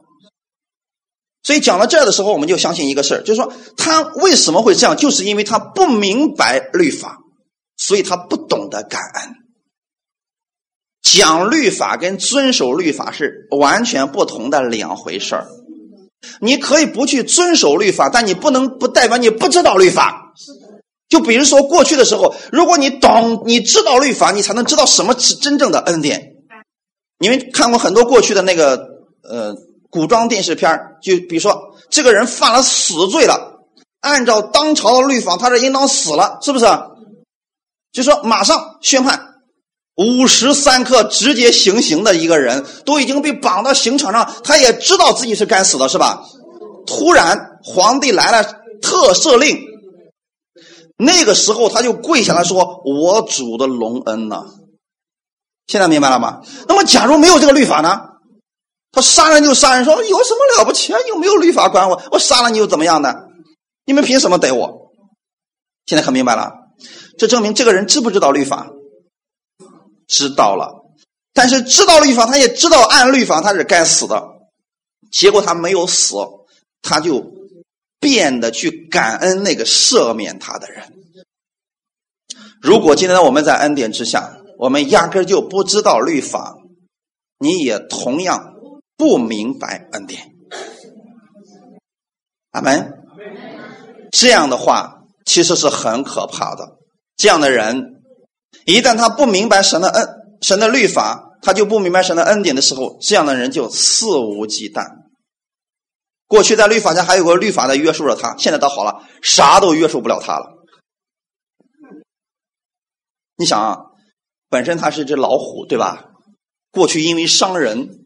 所以讲到这儿的时候，我们就相信一个事儿，就是说他为什么会这样，就是因为他不明白律法，所以他不懂得感恩。讲律法跟遵守律法是完全不同的两回事儿。你可以不去遵守律法，但你不能不代表你不知道律法。就比如说过去的时候，如果你懂，你知道律法，你才能知道什么是真正的恩典。你们看过很多过去的那个呃。古装电视片就比如说这个人犯了死罪了，按照当朝的律法，他是应当死了，是不是？就说马上宣判，五时三刻直接行刑的一个人，都已经被绑到刑场上，他也知道自己是该死的，是吧？突然皇帝来了，特赦令，那个时候他就跪下来说：“我主的隆恩呐！”现在明白了吗？那么，假如没有这个律法呢？他杀人就杀人，说有什么了不起啊？又没有律法管我，我杀了你又怎么样呢？你们凭什么逮我？现在可明白了？这证明这个人知不知道律法？知道了，但是知道律法，他也知道按律法他是该死的，结果他没有死，他就变得去感恩那个赦免他的人。如果今天我们在恩典之下，我们压根就不知道律法，你也同样。不明白恩典，阿门。这样的话其实是很可怕的。这样的人，一旦他不明白神的恩、神的律法，他就不明白神的恩典的时候，这样的人就肆无忌惮。过去在律法下还有个律法在约束着他，现在倒好了，啥都约束不了他了。你想啊，本身他是只老虎，对吧？过去因为伤人。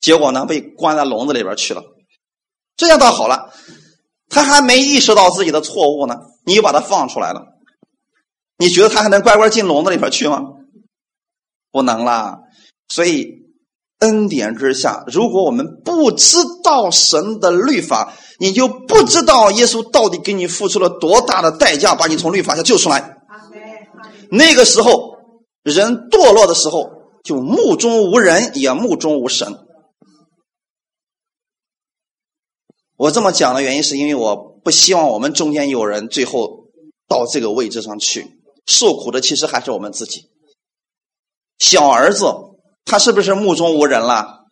结果呢，被关在笼子里边去了。这样倒好了，他还没意识到自己的错误呢，你又把他放出来了。你觉得他还能乖乖进笼子里边去吗？不能啦。所以恩典之下，如果我们不知道神的律法，你就不知道耶稣到底给你付出了多大的代价，把你从律法下救出来。那个时候，人堕落的时候，就目中无人，也目中无神。我这么讲的原因，是因为我不希望我们中间有人最后到这个位置上去受苦的，其实还是我们自己。小儿子他是不是目中无人了？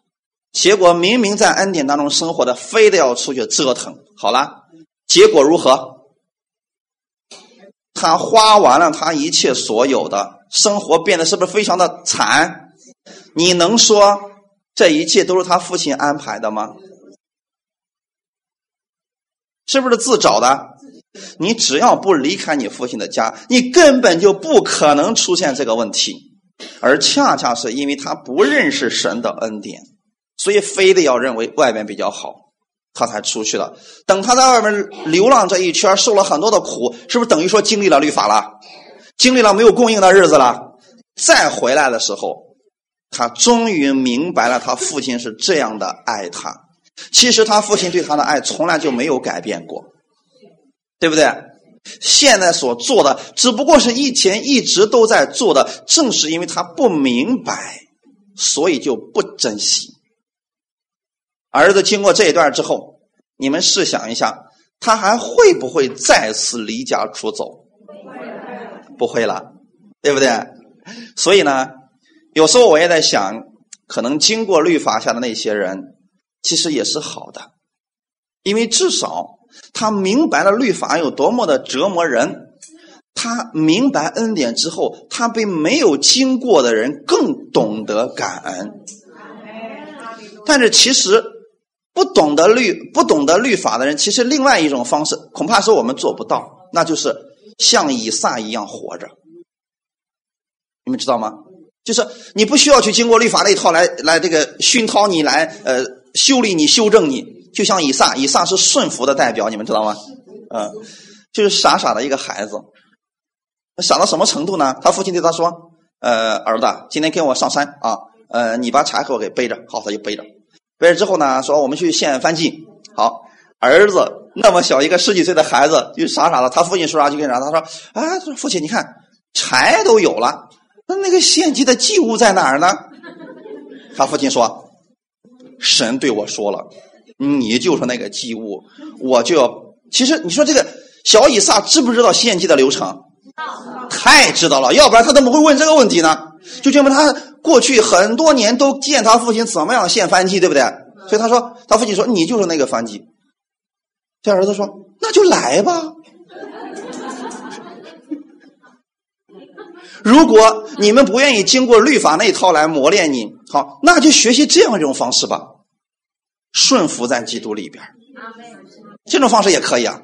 结果明明在恩典当中生活的，非得要出去折腾。好了，结果如何？他花完了他一切所有的生活，变得是不是非常的惨？你能说这一切都是他父亲安排的吗？是不是自找的？你只要不离开你父亲的家，你根本就不可能出现这个问题。而恰恰是因为他不认识神的恩典，所以非得要认为外面比较好，他才出去了。等他在外面流浪这一圈，受了很多的苦，是不是等于说经历了律法了？经历了没有供应的日子了？再回来的时候，他终于明白了，他父亲是这样的爱他。其实他父亲对他的爱从来就没有改变过，对不对？现在所做的只不过是以前一直都在做的，正是因为他不明白，所以就不珍惜。儿子经过这一段之后，你们试想一下，他还会不会再次离家出走？不会了，对不对？所以呢，有时候我也在想，可能经过律法下的那些人。其实也是好的，因为至少他明白了律法有多么的折磨人。他明白恩典之后，他比没有经过的人更懂得感恩。但是其实不懂得律、不懂得律法的人，其实另外一种方式，恐怕是我们做不到，那就是像以撒一样活着。你们知道吗？就是你不需要去经过律法那一套来来这个熏陶你来呃。修理你，修正你，就像以撒，以撒是顺服的代表，你们知道吗？嗯，就是傻傻的一个孩子，傻到什么程度呢？他父亲对他说：“呃，儿子，今天跟我上山啊，呃，你把柴火给背着。”好，他就背着。背着之后呢，说：“我们去献燔祭。”好，儿子那么小一个十几岁的孩子，就傻傻的。他父亲说啥就跟啥。他说：“啊，父亲，你看柴都有了，那那个献祭的祭物在哪儿呢？”他父亲说。神对我说了：“你就是那个祭物，我就要。其实你说这个小以撒知不知道献祭的流程？太知道了，要不然他怎么会问这个问题呢？就证明他过去很多年都见他父亲怎么样献燔祭，对不对？所以他说，他父亲说你就是那个燔祭。这儿子说那就来吧。如果你们不愿意经过律法那一套来磨练你。”好，那就学习这样一种方式吧，顺服在基督里边这种方式也可以啊。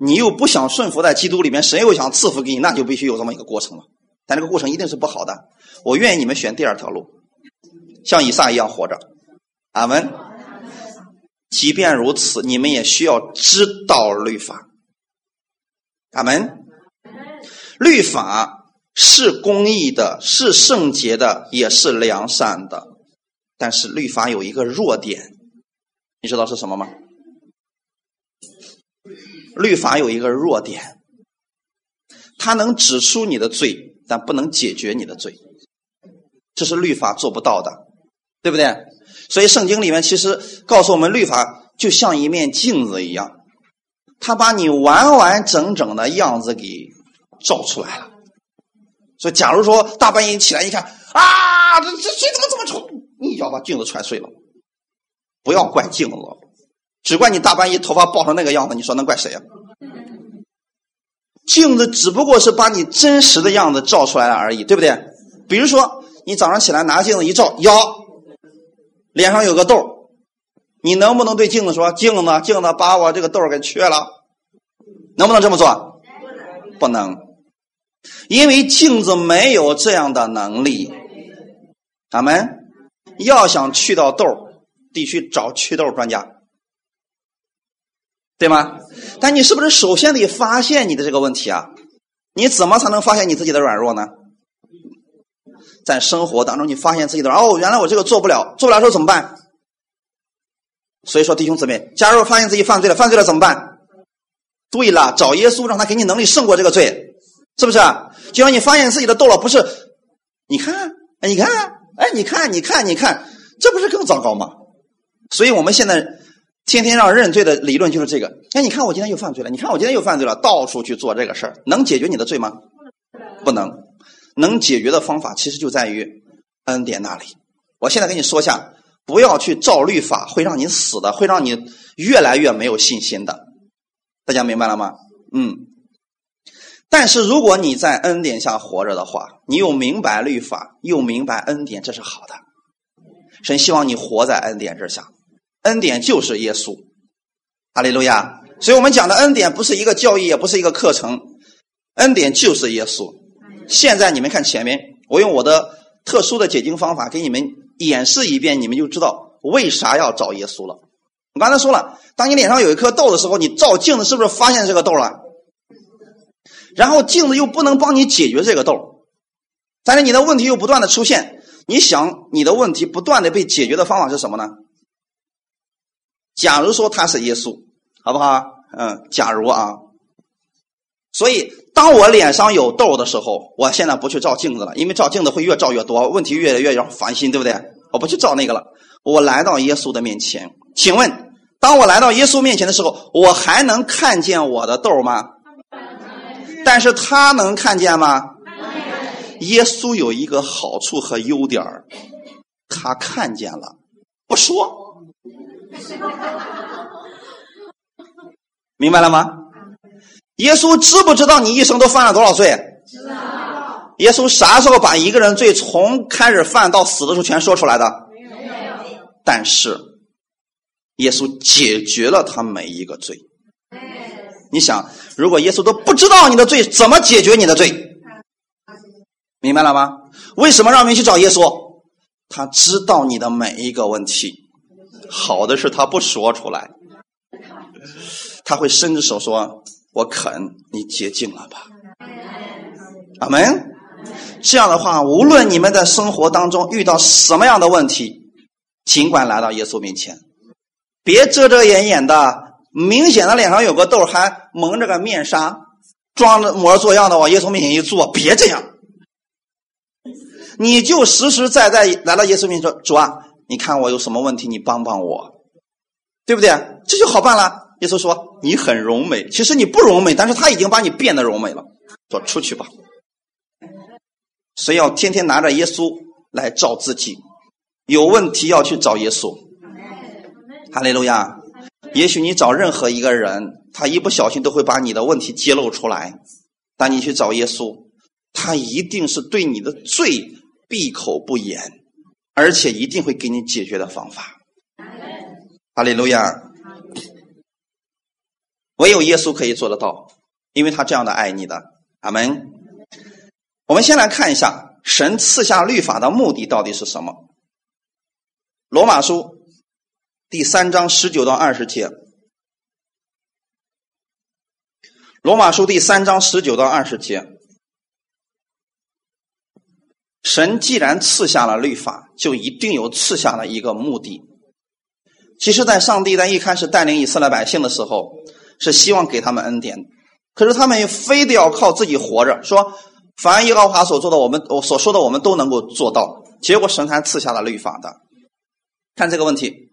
你又不想顺服在基督里面，神又想赐福给你，那就必须有这么一个过程了。但这个过程一定是不好的。我愿意你们选第二条路，像以撒一样活着。阿门。即便如此，你们也需要知道律法。阿门。律法。是公义的，是圣洁的，也是良善的。但是律法有一个弱点，你知道是什么吗？律法有一个弱点，它能指出你的罪，但不能解决你的罪。这是律法做不到的，对不对？所以圣经里面其实告诉我们，律法就像一面镜子一样，它把你完完整整的样子给照出来了。所以，假如说大半夜起来一看，啊，这这谁怎么这么丑？一脚把镜子踹碎了。不要怪镜子，只怪你大半夜头发爆成那个样子。你说能怪谁啊？镜子只不过是把你真实的样子照出来了而已，对不对？比如说，你早上起来拿镜子一照，腰脸上有个痘，你能不能对镜子说：“镜子，镜子，把我这个痘给去了？”能不能这么做？不能。因为镜子没有这样的能力，咱们要想去到痘必须找祛痘专家，对吗？但你是不是首先得发现你的这个问题啊？你怎么才能发现你自己的软弱呢？在生活当中，你发现自己的哦，原来我这个做不了，做不了时候怎么办？所以说，弟兄姊妹，假如发现自己犯罪了，犯罪了怎么办？对了，找耶稣，让他给你能力胜过这个罪。是不是啊？就像你发现自己的痘了，不是？你看，哎，你看，哎，你看，你看，你看，这不是更糟糕吗？所以我们现在天天让认罪的理论就是这个。哎，你看我今天又犯罪了，你看我今天又犯罪了，到处去做这个事儿，能解决你的罪吗？不能。能解决的方法其实就在于恩典那里。我现在跟你说一下，不要去照律法，会让你死的，会让你越来越没有信心的。大家明白了吗？嗯。但是如果你在恩典下活着的话，你又明白律法，又明白恩典，这是好的。神希望你活在恩典之下，恩典就是耶稣。哈利路亚！所以我们讲的恩典不是一个教义，也不是一个课程，恩典就是耶稣。现在你们看前面，我用我的特殊的解经方法给你们演示一遍，你们就知道为啥要找耶稣了。我刚才说了，当你脸上有一颗痘的时候，你照镜子是不是发现这个痘了？然后镜子又不能帮你解决这个痘，但是你的问题又不断的出现。你想你的问题不断的被解决的方法是什么呢？假如说他是耶稣，好不好？嗯，假如啊。所以当我脸上有痘的时候，我现在不去照镜子了，因为照镜子会越照越多，问题越来越让烦心，对不对？我不去照那个了，我来到耶稣的面前。请问，当我来到耶稣面前的时候，我还能看见我的痘吗？但是他能看见吗？耶稣有一个好处和优点他看见了，不说，[LAUGHS] 明白了吗？耶稣知不知道你一生都犯了多少罪？知道。耶稣啥时候把一个人罪从开始犯到死的时候全说出来的？没有。但是，耶稣解决了他每一个罪。你想？如果耶稣都不知道你的罪，怎么解决你的罪？明白了吗？为什么让我们去找耶稣？他知道你的每一个问题。好的是他不说出来，他会伸着手说：“我肯，你洁净了吧。”阿门。这样的话，无论你们在生活当中遇到什么样的问题，尽管来到耶稣面前，别遮遮掩掩的。明显的脸上有个痘，还蒙着个面纱，装着模作样的往耶稣面前一坐，别这样，你就实实在在来到耶稣面前说：“主啊，你看我有什么问题，你帮帮我，对不对？这就好办了。”耶稣说：“你很柔美，其实你不柔美，但是他已经把你变得柔美了。”说出去吧。谁要天天拿着耶稣来照自己？有问题要去找耶稣。哈利路亚。也许你找任何一个人，他一不小心都会把你的问题揭露出来。但你去找耶稣，他一定是对你的罪闭口不言，而且一定会给你解决的方法。哈利路亚！唯有耶稣可以做得到，因为他这样的爱你的。阿门。我们先来看一下神赐下律法的目的到底是什么。罗马书。第三章十九到二十节，《罗马书》第三章十九到二十节，神既然赐下了律法，就一定有赐下了一个目的。其实，在上帝在一开始带领以色列百姓的时候，是希望给他们恩典，可是他们非得要靠自己活着，说凡耶和华所做的，我们我所说的，我们都能够做到。结果，神还赐下了律法的。看这个问题。